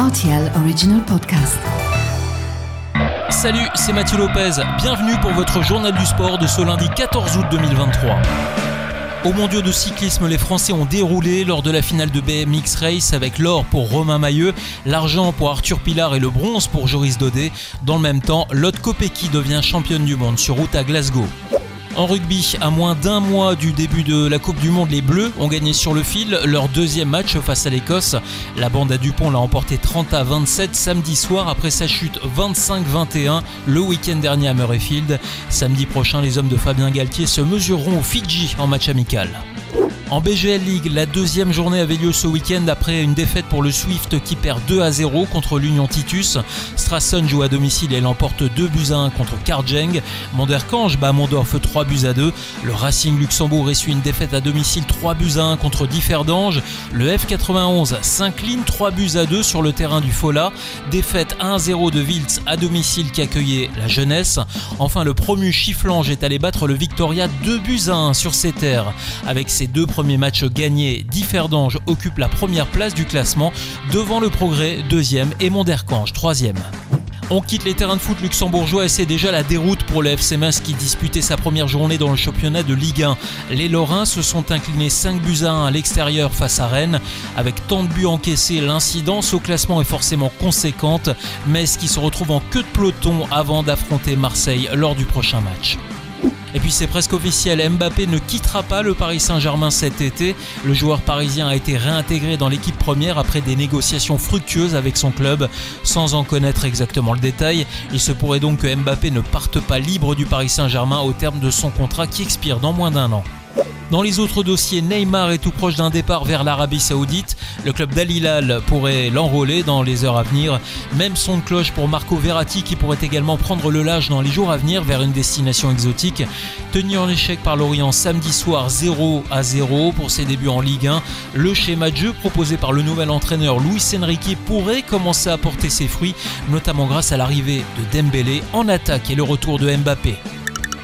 RTL Original Podcast. Salut, c'est Mathieu Lopez. Bienvenue pour votre journal du sport de ce lundi 14 août 2023. Au mondiaux de cyclisme, les Français ont déroulé lors de la finale de BMX Race avec l'or pour Romain Mailleux, l'argent pour Arthur Pilar et le bronze pour Joris Daudet. Dans le même temps, Lotte Kopecky devient championne du monde sur route à Glasgow. En rugby, à moins d'un mois du début de la Coupe du Monde, les Bleus ont gagné sur le fil leur deuxième match face à l'Écosse. La bande à Dupont l'a emporté 30 à 27 samedi soir après sa chute 25-21 le week-end dernier à Murrayfield. Samedi prochain, les hommes de Fabien Galtier se mesureront au Fidji en match amical. En BGL League, la deuxième journée avait lieu ce week-end après une défaite pour le Swift qui perd 2 à 0 contre l'Union Titus. Strassen joue à domicile et l'emporte 2 buts à 1 contre Karjeng. Monderkange bat Mondorf 3 buts à 2. Le Racing Luxembourg essuie une défaite à domicile 3 buts à 1 contre Differdange. Le F91 s'incline 3 buts à 2 sur le terrain du Fola. Défaite 1-0 de Wiltz à domicile qui accueillait la jeunesse. Enfin, le promu Chifflange est allé battre le Victoria 2 buts à 1 sur ses terres. Avec ses deux premiers matchs gagnés, Differdange occupe la première place du classement devant le Progrès, deuxième, et Monderkange, troisième. On quitte les terrains de foot luxembourgeois et c'est déjà la déroute pour le qui disputait sa première journée dans le championnat de Ligue 1. Les Lorrains se sont inclinés 5 buts à 1 à l'extérieur face à Rennes. Avec tant de buts encaissés, l'incidence au classement est forcément conséquente. Metz qui se retrouve en queue de peloton avant d'affronter Marseille lors du prochain match? Et puis c'est presque officiel, Mbappé ne quittera pas le Paris Saint-Germain cet été. Le joueur parisien a été réintégré dans l'équipe première après des négociations fructueuses avec son club. Sans en connaître exactement le détail, il se pourrait donc que Mbappé ne parte pas libre du Paris Saint-Germain au terme de son contrat qui expire dans moins d'un an. Dans les autres dossiers, Neymar est tout proche d'un départ vers l'Arabie Saoudite. Le club d'Al pourrait l'enrôler dans les heures à venir. Même son de cloche pour Marco Verratti qui pourrait également prendre le large dans les jours à venir vers une destination exotique. Tenu en échec par l'Orient samedi soir 0 à 0 pour ses débuts en Ligue 1, le schéma de jeu proposé par le nouvel entraîneur Luis Enrique pourrait commencer à porter ses fruits, notamment grâce à l'arrivée de Dembélé en attaque et le retour de Mbappé.